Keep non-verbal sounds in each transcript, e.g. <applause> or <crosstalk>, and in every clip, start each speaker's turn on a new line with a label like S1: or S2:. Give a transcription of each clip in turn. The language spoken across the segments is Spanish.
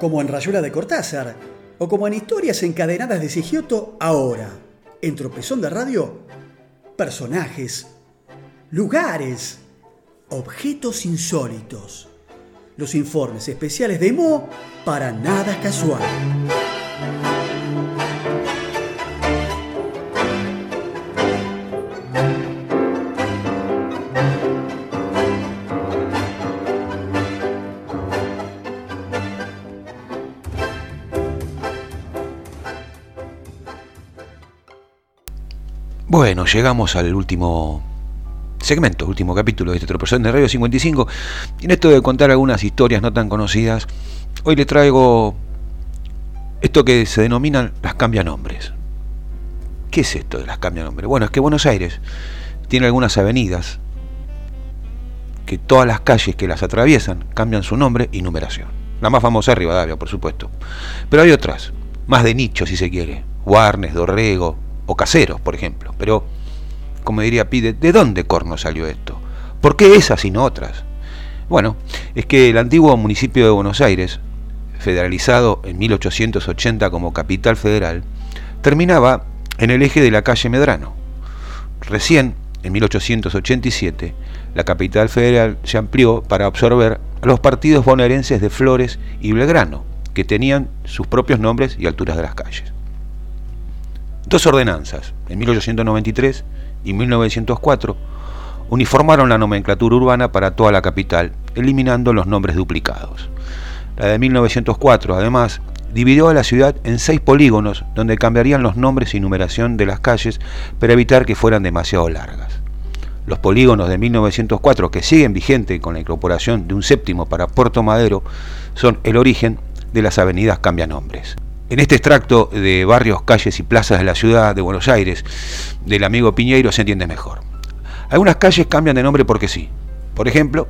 S1: como en Rayuela de Cortázar, o como en Historias encadenadas de Sigioto ahora, en Tropezón de Radio, personajes, lugares, objetos insólitos. Los informes especiales de Mo para nada casual.
S2: Bueno, llegamos al último segmento, último capítulo de este Tropezón de Radio 55. Y en esto de contar algunas historias no tan conocidas, hoy le traigo esto que se denominan las cambianombres. ¿Qué es esto de las cambianombres? Bueno, es que Buenos Aires tiene algunas avenidas que todas las calles que las atraviesan cambian su nombre y numeración. La más famosa es Rivadavia, por supuesto. Pero hay otras, más de nicho si se quiere. Warnes, Dorrego, o caseros, por ejemplo. Pero, como diría Pide, ¿de dónde corno salió esto? ¿Por qué esas y no otras? Bueno, es que el antiguo municipio de Buenos Aires, federalizado en 1880 como capital federal, terminaba en el eje de la calle Medrano. Recién, en 1887, la capital federal se amplió para absorber a los partidos bonaerenses de Flores y Belgrano, que tenían sus propios nombres y alturas de las calles. Dos ordenanzas, en 1893 y 1904, uniformaron la nomenclatura urbana para toda la capital, eliminando los nombres duplicados. La de 1904, además, dividió a la ciudad en seis polígonos donde cambiarían los nombres y numeración de las calles para evitar que fueran demasiado largas. Los polígonos de 1904, que siguen vigentes con la incorporación de un séptimo para Puerto Madero, son el origen de las avenidas cambianombres. En este extracto de barrios, calles y plazas de la ciudad de Buenos Aires, del amigo Piñeiro se entiende mejor. Algunas calles cambian de nombre porque sí. Por ejemplo,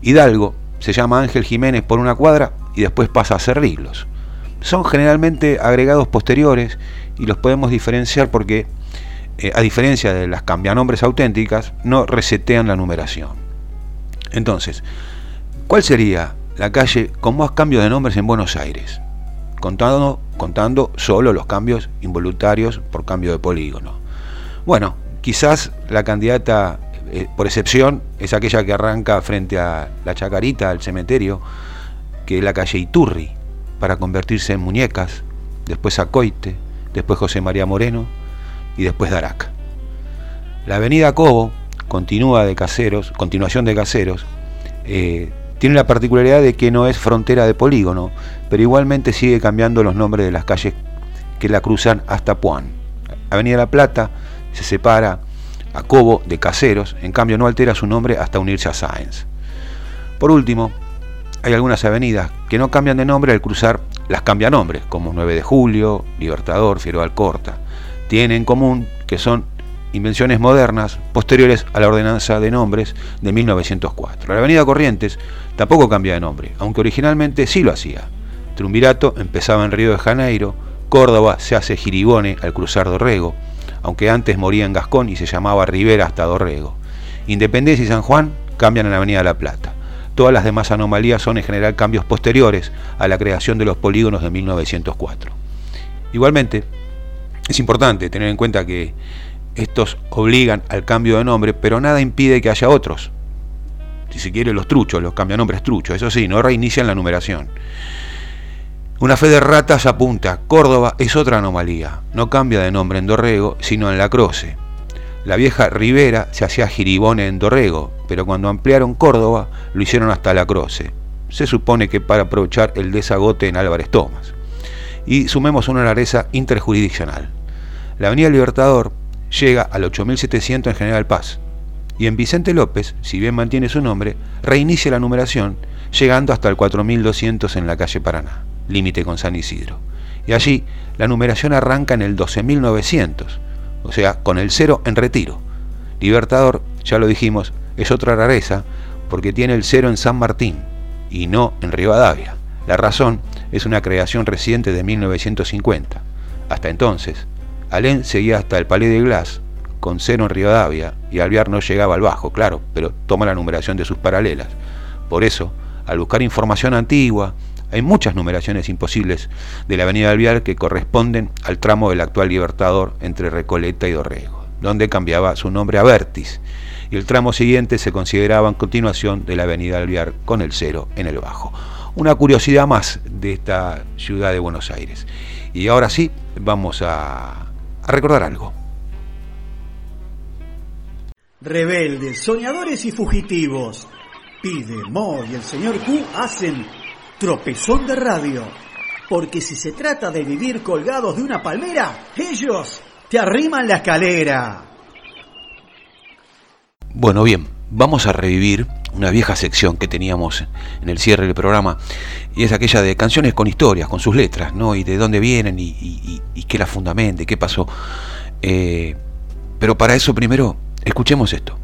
S2: Hidalgo se llama Ángel Jiménez por una cuadra y después pasa a Cerriglos. Son generalmente agregados posteriores y los podemos diferenciar porque, eh, a diferencia de las cambianombres auténticas, no resetean la numeración. Entonces, ¿cuál sería la calle con más cambios de nombres en Buenos Aires? Contando, contando solo los cambios involuntarios por cambio de polígono. Bueno, quizás la candidata eh, por excepción es aquella que arranca frente a la Chacarita, al cementerio, que es la calle Iturri, para convertirse en muñecas, después a Coite, después José María Moreno y después Darac. La avenida Cobo continúa de caseros, continuación de caseros, eh, tiene la particularidad de que no es frontera de polígono, pero igualmente sigue cambiando los nombres de las calles que la cruzan hasta Puan. Avenida La Plata se separa a Cobo de Caseros, en cambio no altera su nombre hasta unirse a Sáenz. Por último, hay algunas avenidas que no cambian de nombre al cruzar las cambian nombres, como 9 de Julio, Libertador, Fiero Alcorta. Tienen en común que son invenciones modernas posteriores a la ordenanza de nombres de 1904. La avenida Corrientes tampoco cambia de nombre, aunque originalmente sí lo hacía. Triunvirato empezaba en Río de Janeiro, Córdoba se hace Giribone al cruzar Dorrego, aunque antes moría en Gascón y se llamaba Rivera hasta Dorrego. Independencia y San Juan cambian en la Avenida La Plata. Todas las demás anomalías son en general cambios posteriores a la creación de los polígonos de 1904. Igualmente, es importante tener en cuenta que estos obligan al cambio de nombre, pero nada impide que haya otros. Si se quiere, los truchos, los cambianombres truchos, eso sí, no reinician la numeración. Una fe de ratas apunta, Córdoba es otra anomalía, no cambia de nombre en Dorrego, sino en La Croce. La vieja Rivera se hacía giribone en Dorrego, pero cuando ampliaron Córdoba lo hicieron hasta La Croce. Se supone que para aprovechar el desagote en Álvarez Tomás. Y sumemos una rareza interjurisdiccional. La Avenida Libertador llega al 8700 en General Paz. Y en Vicente López, si bien mantiene su nombre, reinicia la numeración, llegando hasta el 4200 en la calle Paraná, límite con San Isidro. Y allí la numeración arranca en el 12900, o sea, con el cero en retiro. Libertador, ya lo dijimos, es otra rareza porque tiene el cero en San Martín y no en Rivadavia. La razón es una creación reciente de 1950. Hasta entonces, Alén seguía hasta el Palais de Glass, con cero en Rivadavia, y Alvear no llegaba al bajo, claro, pero toma la numeración de sus paralelas. Por eso, al buscar información antigua, Hay muchas numeraciones imposibles de la Avenida Alvear que corresponden al tramo del actual Libertador entre Recoleta y Dorrego, donde cambiaba su nombre a Vertis, y el tramo siguiente se consideraba en continuación de la Avenida Alvear con el cero en el bajo. Una curiosidad más de esta ciudad de Buenos Aires. Y ahora sí, vamos a, a recordar algo.
S1: Rebeldes, soñadores y fugitivos. Pide, Mo y el señor Q hacen tropezón de radio. Porque si se trata de vivir colgados de una palmera, ellos te arriman la escalera.
S2: Bueno, bien, vamos a revivir una vieja sección que teníamos en el cierre del programa, y es aquella de canciones con historias, con sus letras, ¿no? Y de dónde vienen y, qué la fundamente, qué pasó. Eh, pero para eso primero, escuchemos esto.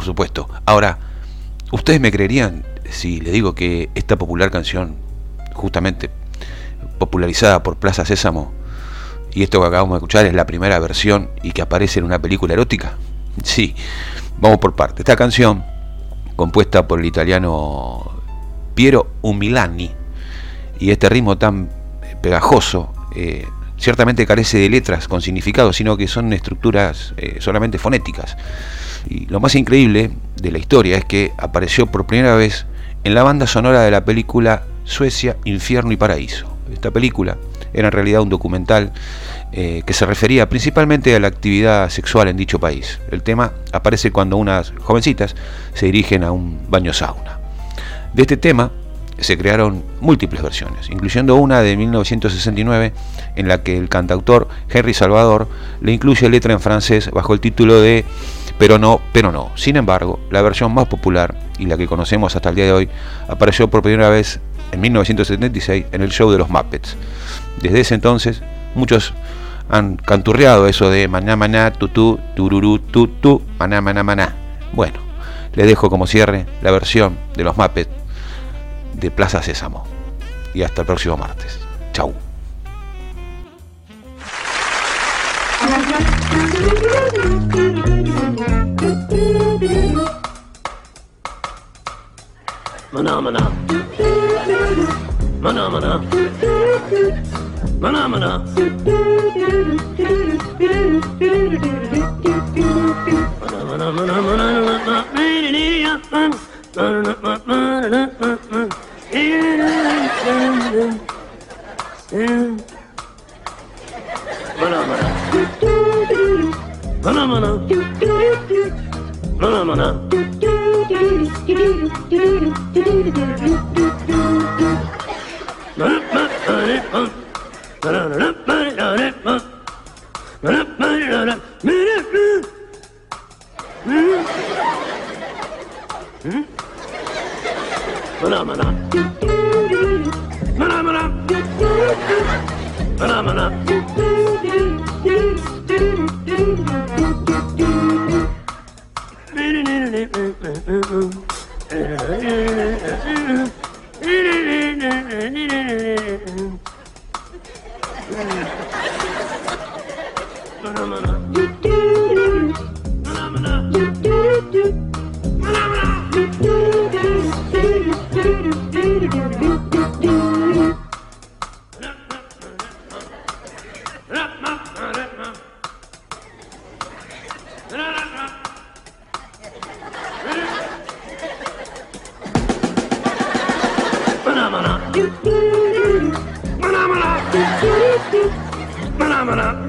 S2: Por supuesto. Ahora, ¿ustedes me creerían si le digo que esta popular canción, justamente popularizada por Plaza Sésamo, y esto que acabamos de escuchar es la primera versión y que aparece en una película erótica? Sí, vamos por parte. Esta canción, compuesta por el italiano Piero Umilani, y este ritmo tan pegajoso, eh, ciertamente carece de letras con significado, sino que son estructuras eh, solamente fonéticas. Y lo más increíble de la historia es que apareció por primera vez en la banda sonora de la película Suecia, Infierno y Paraíso. Esta película era en realidad un documental eh, que se refería principalmente a la actividad sexual en dicho país. El tema aparece cuando unas jovencitas se dirigen a un baño sauna. De este tema se crearon múltiples versiones, incluyendo una de 1969 en la que el cantautor Henry Salvador le incluye letra en francés bajo el título de Pero no, pero no. Sin embargo, la versión más popular y la que conocemos hasta el día de hoy apareció por primera vez en 1976 en el show de los Muppets. Desde ese entonces, muchos han canturreado eso de maná maná tutú tururú tutú maná maná maná. Bueno, les dejo como cierre la versión de los Muppets de Plaza Sésamo. Y hasta el próximo martes. Chau.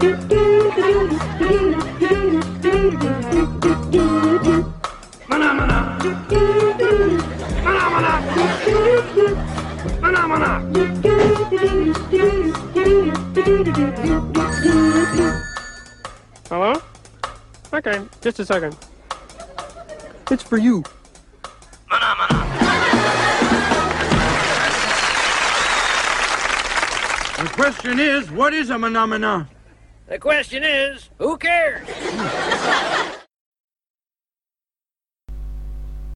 S3: Hello?
S4: Okay, just a second. It's for you. Mana.
S5: The question is, what is a manamana?
S3: The question is, who cares? <laughs>